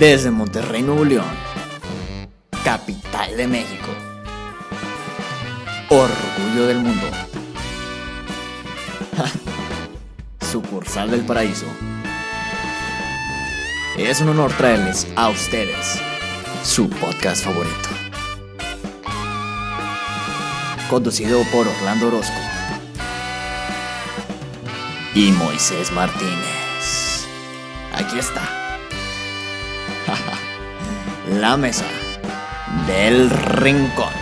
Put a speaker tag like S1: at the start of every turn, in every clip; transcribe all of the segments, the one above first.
S1: Desde Monterrey, Nuevo León, capital de México, orgullo del mundo, sucursal del paraíso. Es un honor traerles a ustedes su podcast favorito. Conducido por Orlando Orozco y Moisés Martínez. Aquí está. La mesa del rincón.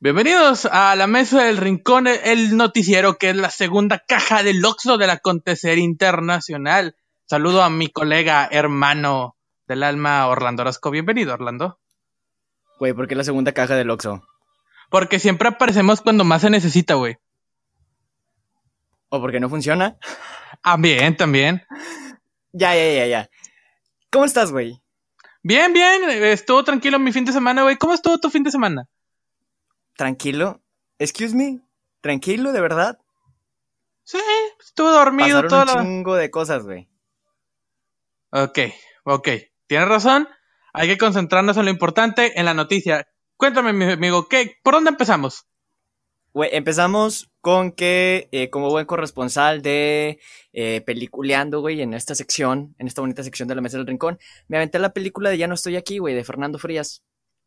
S2: Bienvenidos a la mesa del rincón, el noticiero que es la segunda caja del Oxo del acontecer internacional. Saludo a mi colega, hermano del alma, Orlando Orozco. Bienvenido, Orlando.
S1: Güey, ¿por qué la segunda caja del Oxxo?
S2: Porque siempre aparecemos cuando más se necesita, güey.
S1: ¿O porque no funciona?
S2: También, también.
S1: Ya, ya, ya, ya. ¿Cómo estás, güey?
S2: Bien, bien. Estuvo tranquilo mi fin de semana, güey. ¿Cómo estuvo tu fin de semana?
S1: ¿Tranquilo? Excuse me. ¿Tranquilo, de verdad?
S2: Sí, estuve dormido
S1: Pasaron
S2: todo
S1: un chingo de cosas, güey.
S2: Ok, ok. Tienes razón. Hay que concentrarnos en lo importante, en la noticia. Cuéntame, mi amigo, ¿qué, ¿por dónde empezamos?
S1: Güey, empezamos con que, eh, como buen corresponsal de eh, Peliculeando, güey, en esta sección, en esta bonita sección de la Mesa del Rincón, me aventé la película de Ya no estoy aquí, güey, de Fernando Frías.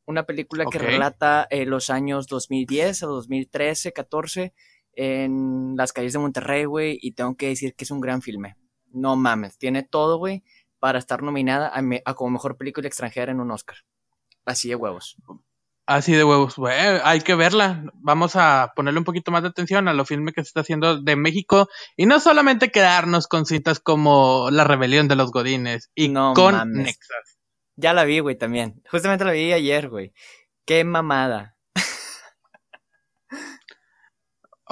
S1: Una película que relata eh, los años 2010 a 2013, 14 en las calles de Monterrey, güey, y tengo que decir que es un gran filme. No mames, tiene todo, güey, para estar nominada a, me- a como mejor película extranjera en un Oscar. Así de huevos.
S2: Así de huevos, güey. Hay que verla. Vamos a ponerle un poquito más de atención a lo filme que se está haciendo de México y no solamente quedarnos con cintas como La Rebelión de los Godines y
S1: No
S2: con
S1: mames.
S2: Nexas.
S1: Ya la vi, güey, también. Justamente la vi ayer, güey. Qué mamada.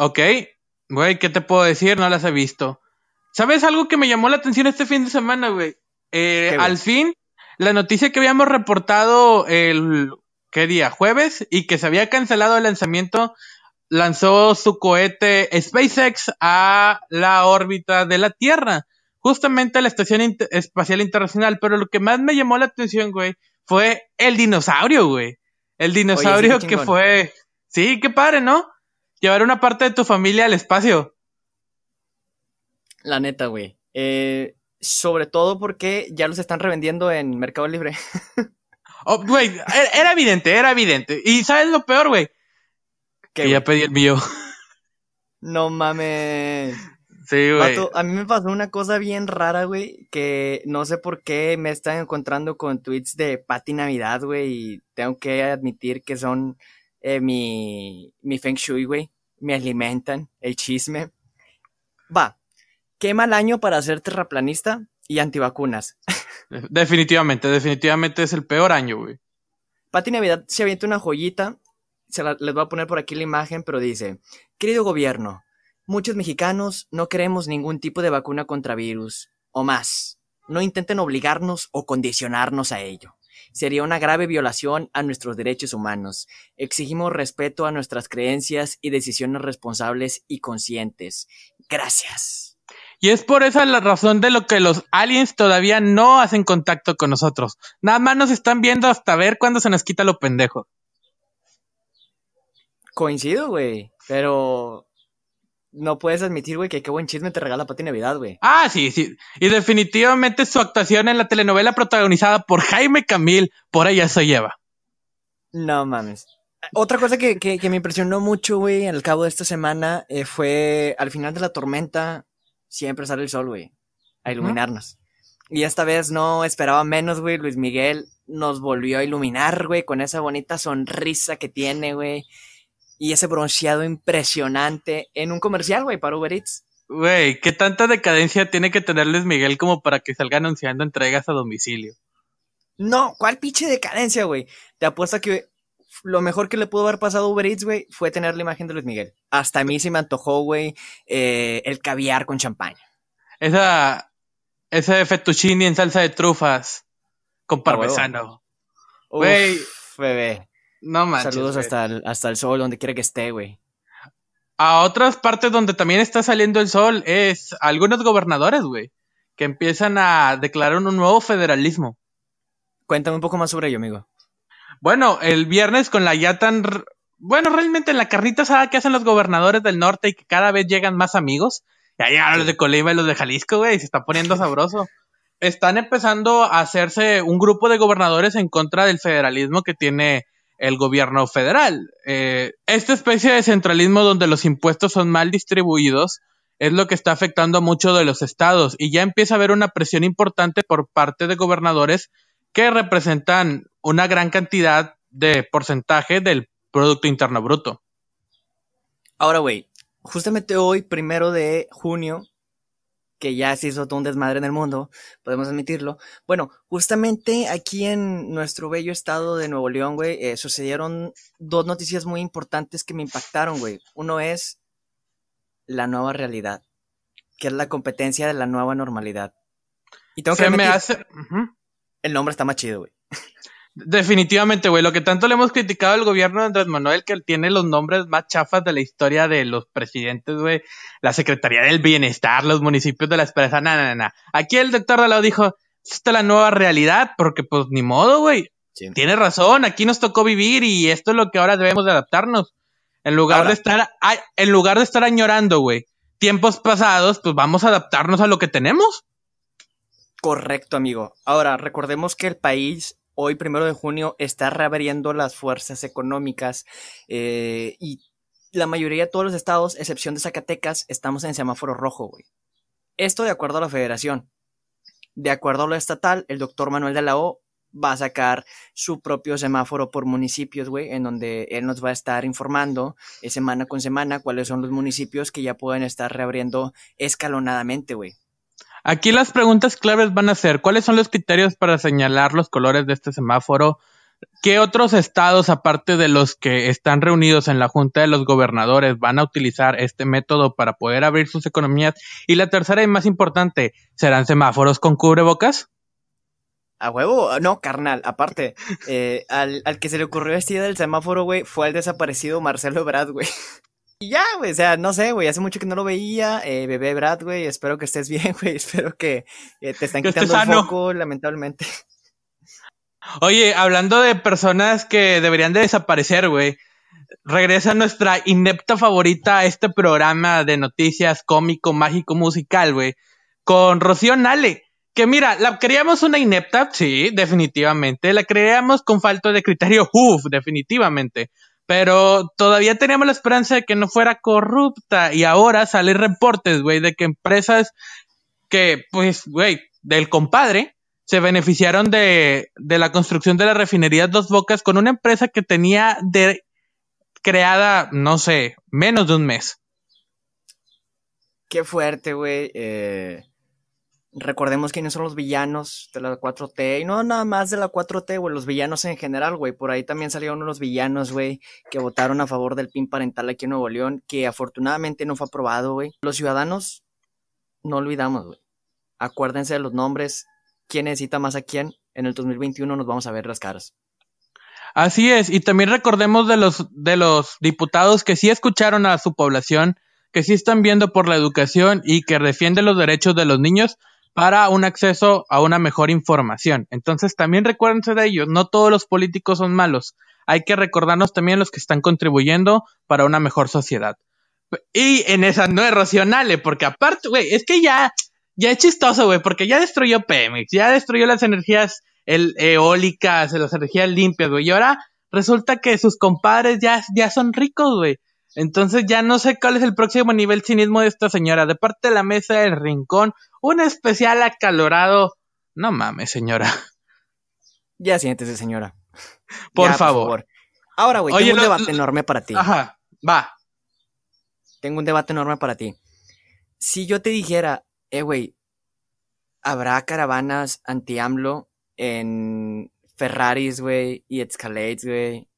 S2: Ok, güey, ¿qué te puedo decir? No las he visto. ¿Sabes algo que me llamó la atención este fin de semana, güey? Eh, al fin, la noticia que habíamos reportado el, ¿qué día? Jueves, y que se había cancelado el lanzamiento, lanzó su cohete SpaceX a la órbita de la Tierra, justamente a la Estación Inter- Espacial Internacional, pero lo que más me llamó la atención, güey, fue el dinosaurio, güey. El dinosaurio que fue... Sí, qué padre, ¿no? Llevar una parte de tu familia al espacio.
S1: La neta, güey. Eh, sobre todo porque ya los están revendiendo en Mercado Libre.
S2: Oh, güey, era, era evidente, era evidente. Y ¿sabes lo peor, güey?
S1: Que
S2: ya pedí el mío.
S1: No mames.
S2: Sí, güey.
S1: A mí me pasó una cosa bien rara, güey, que no sé por qué me están encontrando con tweets de Pati Navidad, güey, y tengo que admitir que son eh, mi, mi feng shui, güey. Me alimentan el chisme. Va, qué mal año para ser terraplanista y antivacunas.
S2: Definitivamente, definitivamente es el peor año, güey.
S1: Pati Navidad se avienta una joyita, se la- les voy a poner por aquí la imagen, pero dice, querido gobierno, muchos mexicanos no queremos ningún tipo de vacuna contra virus, o más, no intenten obligarnos o condicionarnos a ello. Sería una grave violación a nuestros derechos humanos. Exigimos respeto a nuestras creencias y decisiones responsables y conscientes. Gracias.
S2: Y es por esa la razón de lo que los aliens todavía no hacen contacto con nosotros. Nada más nos están viendo hasta ver cuándo se nos quita lo pendejo.
S1: Coincido, güey, pero no puedes admitir, güey, que qué buen chisme te regala Pati Navidad, güey.
S2: Ah, sí, sí. Y definitivamente su actuación en la telenovela protagonizada por Jaime Camil, por ella se lleva.
S1: No mames. Otra cosa que, que, que me impresionó mucho, güey, al cabo de esta semana eh, fue al final de la tormenta siempre sale el sol, güey, a iluminarnos. Y esta vez no esperaba menos, güey. Luis Miguel nos volvió a iluminar, güey, con esa bonita sonrisa que tiene, güey. Y ese bronceado impresionante en un comercial, güey, para Uber Eats.
S2: Güey, ¿qué tanta decadencia tiene que tener Luis Miguel como para que salga anunciando entregas a domicilio?
S1: No, ¿cuál pinche decadencia, güey? Te apuesto que lo mejor que le pudo haber pasado a Uber Eats, güey, fue tener la imagen de Luis Miguel. Hasta a mí se me antojó, güey, eh, el caviar con champaña.
S2: Esa, ese fettuccine en salsa de trufas con parmesano. Güey.
S1: bebé.
S2: No manches.
S1: Saludos hasta el, hasta el sol, donde quiera que esté, güey.
S2: a otras partes donde también está saliendo el sol es algunos gobernadores, güey, que empiezan a declarar un nuevo federalismo.
S1: Cuéntame un poco más sobre ello, amigo.
S2: Bueno, el viernes con la ya tan... Bueno, realmente la carnita asada que hacen los gobernadores del norte y que cada vez llegan más amigos. Ya llegaron los de Colima y los de Jalisco, güey, se está poniendo sabroso. Están empezando a hacerse un grupo de gobernadores en contra del federalismo que tiene el gobierno federal. Eh, esta especie de centralismo donde los impuestos son mal distribuidos es lo que está afectando a muchos de los estados y ya empieza a haber una presión importante por parte de gobernadores que representan una gran cantidad de porcentaje del Producto Interno Bruto.
S1: Ahora, güey, justamente hoy, primero de junio, que ya se hizo todo un desmadre en el mundo, podemos admitirlo. Bueno, justamente aquí en nuestro bello estado de Nuevo León, güey, eh, sucedieron dos noticias muy importantes que me impactaron, güey. Uno es la nueva realidad, que es la competencia de la nueva normalidad.
S2: Y tengo que me hace...
S1: El nombre está más chido, güey.
S2: Definitivamente, güey. Lo que tanto le hemos criticado al gobierno de Andrés Manuel, que tiene los nombres más chafas de la historia de los presidentes, güey. La Secretaría del Bienestar, los municipios de la Esperanza, nada, nada, Aquí el doctor Dalao dijo, esta es la nueva realidad, porque pues ni modo, güey. Tiene razón, aquí nos tocó vivir y esto es lo que ahora debemos de adaptarnos. En lugar de estar, en lugar de estar añorando, güey, tiempos pasados, pues vamos a adaptarnos a lo que tenemos.
S1: Correcto, amigo. Ahora, recordemos que el país hoy, primero de junio, está reabriendo las fuerzas económicas eh, y la mayoría de todos los estados, excepción de Zacatecas, estamos en semáforo rojo, güey. Esto de acuerdo a la federación. De acuerdo a lo estatal, el doctor Manuel de la O va a sacar su propio semáforo por municipios, güey, en donde él nos va a estar informando eh, semana con semana cuáles son los municipios que ya pueden estar reabriendo escalonadamente, güey.
S2: Aquí las preguntas claves van a ser, ¿cuáles son los criterios para señalar los colores de este semáforo? ¿Qué otros estados, aparte de los que están reunidos en la Junta de los Gobernadores, van a utilizar este método para poder abrir sus economías? Y la tercera y más importante, ¿serán semáforos con cubrebocas?
S1: A huevo, no, carnal, aparte, eh, al, al, que se le ocurrió vestir del semáforo, güey, fue el desaparecido Marcelo Brad, güey. Y ya, güey, o sea, no sé, güey, hace mucho que no lo veía. Eh, bebé Brad, güey, espero que estés bien, güey, espero que eh, te estén quitando el foco, lamentablemente.
S2: Oye, hablando de personas que deberían de desaparecer, güey, regresa nuestra inepta favorita a este programa de noticias cómico, mágico, musical, güey, con Rocío Nale. Que mira, la creíamos una inepta, sí, definitivamente. La creíamos con falta de criterio, uff, definitivamente pero todavía teníamos la esperanza de que no fuera corrupta y ahora salen reportes, güey, de que empresas que, pues, güey, del compadre se beneficiaron de, de la construcción de la refinería Dos Bocas con una empresa que tenía de creada, no sé, menos de un mes.
S1: Qué fuerte, güey. Eh, Recordemos quiénes son los villanos de la 4T. Y no nada más de la 4T, güey. Los villanos en general, güey. Por ahí también salieron unos villanos, güey. Que votaron a favor del PIN parental aquí en Nuevo León. Que afortunadamente no fue aprobado, güey. Los ciudadanos, no olvidamos, güey. Acuérdense de los nombres. ¿Quién necesita más a quién? En el 2021 nos vamos a ver las caras.
S2: Así es. Y también recordemos de los, de los diputados que sí escucharon a su población. Que sí están viendo por la educación y que defienden los derechos de los niños para un acceso a una mejor información. Entonces también recuérdense de ellos, no todos los políticos son malos, hay que recordarnos también los que están contribuyendo para una mejor sociedad. Y en esa no es racional, porque aparte, güey, es que ya, ya es chistoso, güey, porque ya destruyó Pemex, ya destruyó las energías eólicas, las energías limpias, güey, y ahora resulta que sus compadres ya, ya son ricos, güey. Entonces ya no sé cuál es el próximo nivel cinismo de esta señora. De parte de la mesa del rincón, un especial acalorado. No mames, señora.
S1: Ya siéntese, señora.
S2: Por, favor.
S1: Ahora, güey, tengo un debate enorme para ti.
S2: Ajá, va.
S1: Tengo un debate enorme para ti. Si yo te dijera, eh, güey, ¿habrá caravanas anti-AMLO en Ferraris, güey, y Escalades, güey,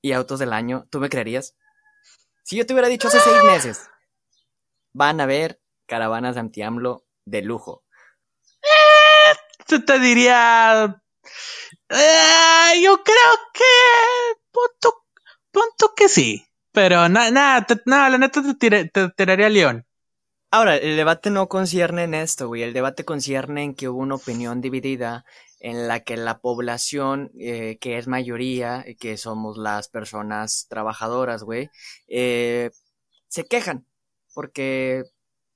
S1: y autos del año? ¿Tú me creerías? Si yo te hubiera dicho hace seis meses, van a haber caravanas anti-AMLO de lujo.
S2: Eh, te diría. Eh, yo creo que. Punto, punto que sí. pero nada, nada, la neta te, te tiraría a León.
S1: Ahora, el debate no concierne en esto, güey. El debate concierne en que hubo una opinión dividida en la que la población, eh, que es mayoría, que somos las personas trabajadoras, güey, eh, se quejan porque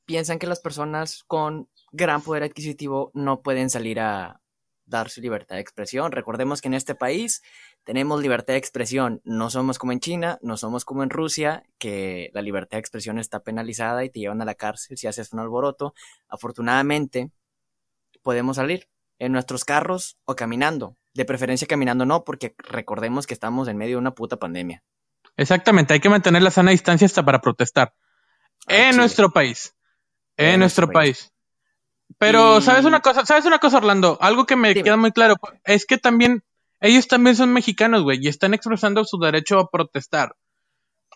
S1: piensan que las personas con gran poder adquisitivo no pueden salir a dar su libertad de expresión. Recordemos que en este país tenemos libertad de expresión. No somos como en China, no somos como en Rusia, que la libertad de expresión está penalizada y te llevan a la cárcel si haces un alboroto. Afortunadamente, podemos salir en nuestros carros o caminando. De preferencia caminando no, porque recordemos que estamos en medio de una puta pandemia.
S2: Exactamente, hay que mantener la sana distancia hasta para protestar. en nuestro país. En, nuestro, país. Pero, ¿sabes una cosa? ¿Sabes una cosa, Orlando? Algo que me queda muy claro es que también ellos también son mexicanos, güey, y están expresando su derecho a protestar.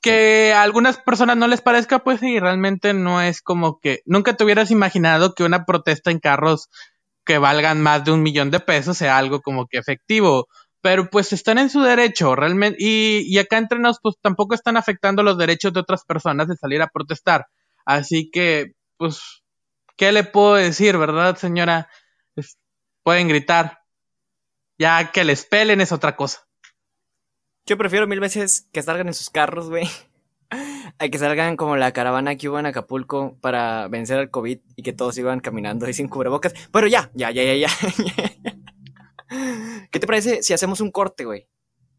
S2: Que a algunas personas no les parezca, pues sí, realmente no es como que nunca te hubieras imaginado que una protesta en carros que valgan más de un millón de pesos sea algo como que efectivo. Pero pues están en su derecho, realmente, y, y acá entre nos, pues tampoco están afectando los derechos de otras personas de salir a protestar. Así que, pues, ¿qué le puedo decir, verdad, señora? pueden gritar, ya que les pelen es otra cosa.
S1: Yo prefiero mil veces que salgan en sus carros, güey. A que salgan como la caravana que hubo en Acapulco para vencer al COVID y que todos iban caminando y sin cubrebocas. Pero ya, ya, ya, ya, ya. ¿Qué te parece si hacemos un corte, güey?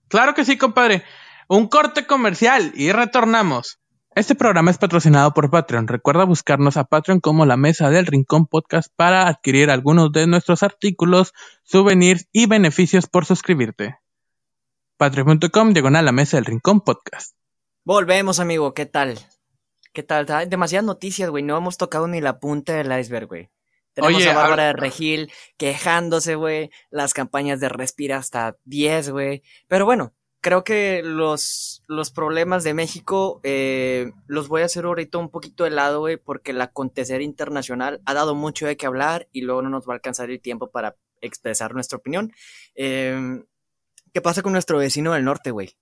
S2: Claro que sí, compadre. Un corte comercial y retornamos. Este programa es patrocinado por Patreon. Recuerda buscarnos a Patreon como la Mesa del Rincón Podcast para adquirir algunos de nuestros artículos, souvenirs y beneficios por suscribirte. Patreon.com diagonal la Mesa del Rincón Podcast.
S1: Volvemos, amigo. ¿Qué tal? ¿Qué tal? Hay demasiadas noticias, güey. No hemos tocado ni la punta del iceberg, güey. Tenemos a Bárbara de Regil quejándose, güey. Las campañas de Respira hasta 10, güey. Pero bueno, creo que los, los problemas de México eh, los voy a hacer ahorita un poquito de lado, güey, porque el acontecer internacional ha dado mucho de qué hablar y luego no nos va a alcanzar el tiempo para expresar nuestra opinión. Em, ¿Qué pasa con nuestro vecino del norte, güey?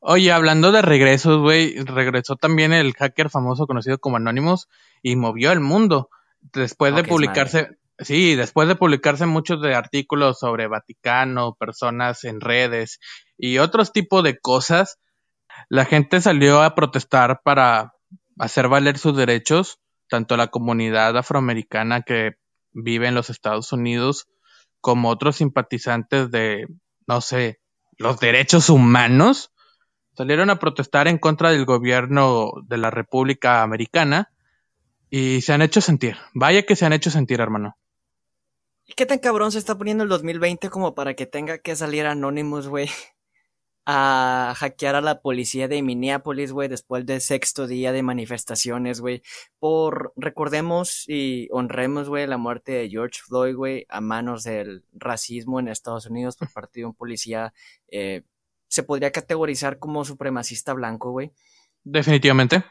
S2: Oye, hablando de regresos, güey, regresó también el hacker famoso conocido como Anonymous y movió el mundo. Después de publicarse, sí, después de publicarse muchos de artículos sobre Vaticano, personas en redes y otros tipos de cosas, la gente salió a protestar para hacer valer sus derechos, tanto la comunidad afroamericana que vive en los Estados Unidos como otros simpatizantes de, no sé, los derechos humanos, salieron a protestar en contra del gobierno de la República Americana y se han hecho sentir. Vaya que se han hecho sentir, hermano.
S1: ¿Y qué tan cabrón se está poniendo el 2020 como para que tenga que salir Anonymous, güey? a hackear a la policía de Minneapolis, güey, después del sexto día de manifestaciones, güey, por, recordemos y honremos, güey, la muerte de George Floyd, güey, a manos del racismo en Estados Unidos por parte de un policía, eh, se podría categorizar como supremacista blanco, güey.
S2: Definitivamente.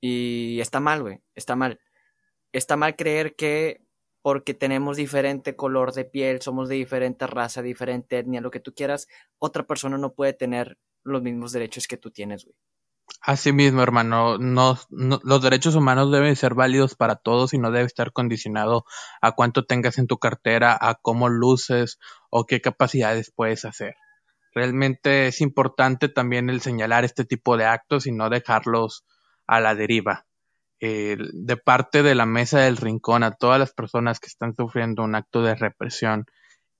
S1: Y está mal, güey, está mal. Está mal creer que porque tenemos diferente color de piel, somos de diferente raza, diferente etnia, lo que tú quieras, otra persona no puede tener los mismos derechos que tú tienes, güey.
S2: Así mismo, hermano, no, los derechos humanos deben ser válidos para todos y no debe estar condicionado a cuánto tengas en tu cartera, a cómo luces o qué capacidades puedes hacer. Realmente es importante también el señalar este tipo de actos y no dejarlos a la deriva de parte de la mesa del rincón a todas las personas que están sufriendo un acto de represión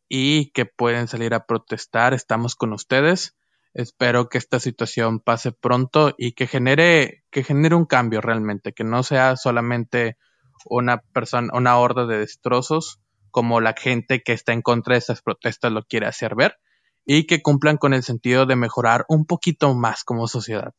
S2: y que pueden salir a protestar. Estamos con ustedes. Espero que esta situación pase pronto y que genere, que genere un cambio realmente, que no sea solamente una persona, una horda de destrozos, como la gente que está en contra de esas protestas lo quiere hacer ver, y que cumplan con el sentido de mejorar un poquito más como sociedad.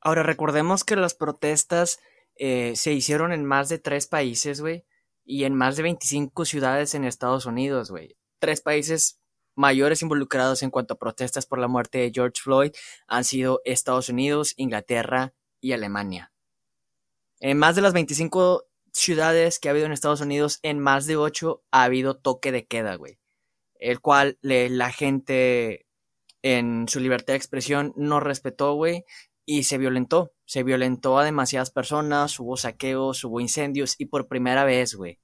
S1: Ahora, recordemos que las protestas eh, se hicieron en más de tres países, güey, y en más de 25 ciudades en Estados Unidos, güey. Tres países mayores involucrados en cuanto a protestas por la muerte de George Floyd han sido Estados Unidos, Inglaterra y Alemania. En más de las 25 ciudades que ha habido en Estados Unidos, en más de 8 ha habido toque de queda, güey. El cual la gente en su libertad de expresión no respetó, güey, y se violentó. Se violentó a demasiadas personas, hubo saqueos, hubo incendios y por primera vez, güey.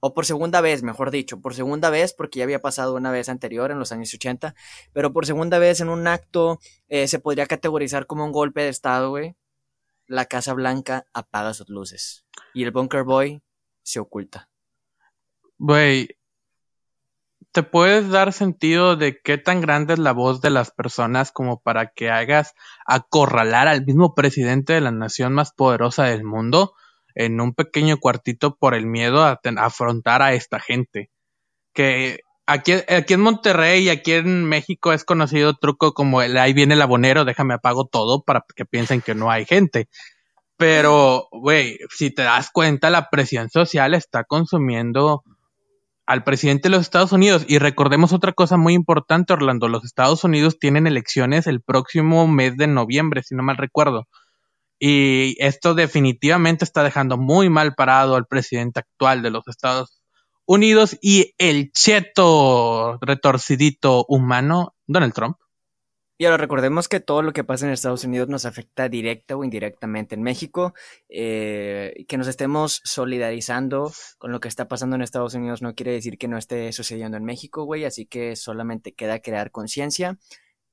S1: O por segunda vez, mejor dicho, por segunda vez, porque ya había pasado una vez anterior en los años 80, pero por segunda vez en un acto eh, se podría categorizar como un golpe de Estado, güey. La Casa Blanca apaga sus luces y el Bunker Boy se oculta.
S2: Güey, ¿te puedes dar sentido de qué tan grande es la voz de las personas como para que hagas acorralar al mismo presidente de la nación más poderosa del mundo en un pequeño cuartito por el miedo a, afrontar a esta gente? Que aquí, aquí en Monterrey y aquí en México es conocido truco como el ahí viene el abonero, déjame apago todo para que piensen que no hay gente. Pero, güey, si te das cuenta, la presión social está consumiendo al presidente de los Estados Unidos. Y recordemos otra cosa muy importante, Orlando. Los Estados Unidos tienen elecciones el próximo mes de noviembre, si no mal recuerdo. Y esto definitivamente está dejando muy mal parado al presidente actual de los Estados Unidos y el cheto retorcidito humano, Donald Trump.
S1: Y ahora recordemos que todo lo que pasa en Estados Unidos nos afecta directa o indirectamente en México. Eh, que nos estemos solidarizando con lo que está pasando en Estados Unidos no quiere decir que no esté sucediendo en México, güey. Así que solamente queda crear conciencia,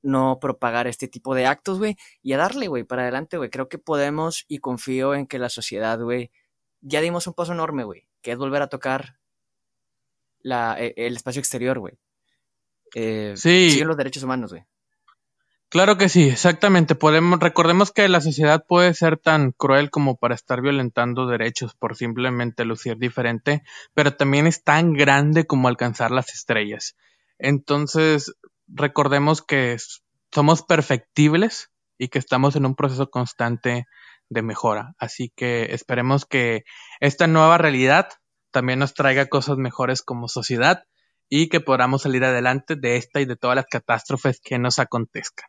S1: no propagar este tipo de actos, güey. Y a darle, güey, para adelante, güey. Creo que podemos y confío en que la sociedad, güey, ya dimos un paso enorme, güey. Que es volver a tocar la, e, el espacio exterior, güey. Eh, sí. Siguen los derechos humanos, güey.
S2: Claro que sí, exactamente. Podemos, recordemos que la sociedad puede ser tan cruel como para estar violentando derechos por simplemente lucir diferente, pero también es tan grande como alcanzar las estrellas. Entonces, recordemos que somos perfectibles y que estamos en un proceso constante de mejora. Así que esperemos que esta nueva realidad también nos traiga cosas mejores como sociedad y que podamos salir adelante de esta y de todas las catástrofes que nos acontezcan.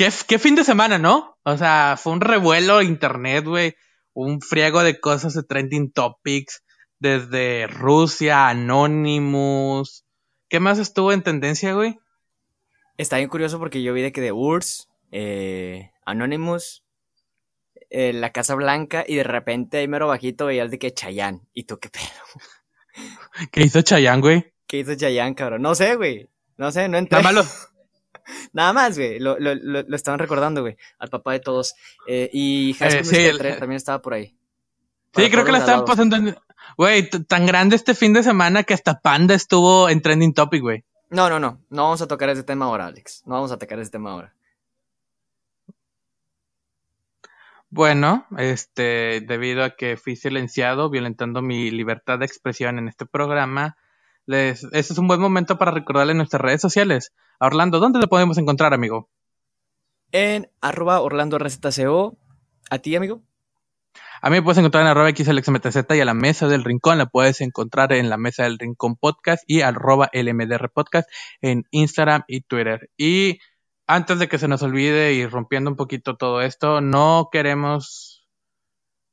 S2: ¿Qué, fin de semana, ¿no? O sea, fue un revuelo internet, güey. Un friego de cosas de trending topics. Desde Rusia, Anonymous. ¿Qué más estuvo en tendencia, güey?
S1: Está bien curioso porque yo vi de que de URSS, eh, Anonymous, eh, la Casa Blanca y de repente ahí mero bajito veías de que Chayanne. ¿Y tú qué pedo?
S2: ¿Qué hizo Chayanne, güey?
S1: ¿Qué hizo Chayanne, cabrón? No sé, güey. No sé, no entré.
S2: malo.
S1: Nada más, güey. Lo, lo, lo, estaban recordando, güey. Al papá de todos. Eh, y School eh, también estaba por ahí.
S2: Sí, creo que la estaban pasando. Güey, tan grande este fin de semana que hasta Panda estuvo en trending topic, güey.
S1: No, no, no. No vamos a tocar ese tema ahora, Alex. No vamos a tocar ese tema ahora.
S2: Bueno, este, debido a que fui silenciado, violentando mi libertad de expresión en este programa, les, este es un buen momento para recordarle nuestras redes sociales. Orlando, ¿dónde te podemos encontrar, amigo?
S1: En arroba Orlando RZCO. ¿A ti, amigo?
S2: A mí me puedes encontrar en arroba XLXMTZ y a la mesa del rincón la puedes encontrar en la mesa del rincón podcast y arroba LMDR podcast en Instagram y Twitter. Y antes de que se nos olvide y rompiendo un poquito todo esto, no queremos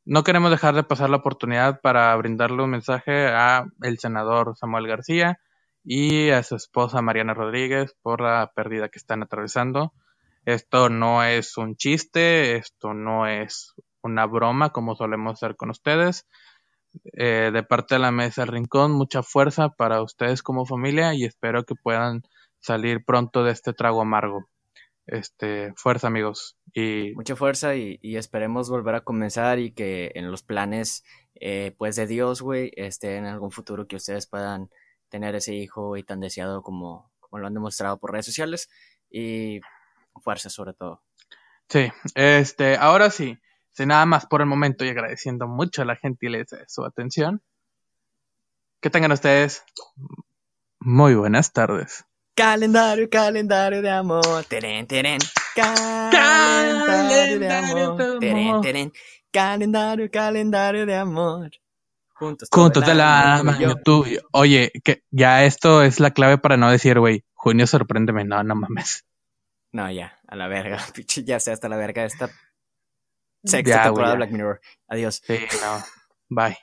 S2: no queremos dejar de pasar la oportunidad para brindarle un mensaje a el senador Samuel García y a su esposa Mariana Rodríguez por la pérdida que están atravesando. Esto no es un chiste, esto no es una broma como solemos hacer con ustedes. Eh, de parte de la mesa del rincón, mucha fuerza para ustedes como familia y espero que puedan salir pronto de este trago amargo. Este, fuerza amigos. Y...
S1: Mucha fuerza y, esperemos volver a comenzar y que en los planes eh, pues de Dios, güey, esté en algún futuro que ustedes puedan tener ese hijo y tan deseado como, como lo han demostrado por redes sociales y fuerza sobre todo.
S2: Sí, este, ahora sí, sin nada más por el momento y agradeciendo mucho a la gentileza de su atención. Que tengan ustedes muy buenas tardes.
S1: Calendario, calendario de amor. Teren, teren. Calendario de amor. Teren, teren. Calendario, calendario de amor.
S2: Juntos. Juntos de la mano. Tú, oye, que ya esto es la clave para no decir, güey, junio sorpréndeme. No, no mames.
S1: No, ya, a la verga. ya sé hasta la verga esta sexta temporada de Black Mirror. Adiós.
S2: Sí, no. Bye.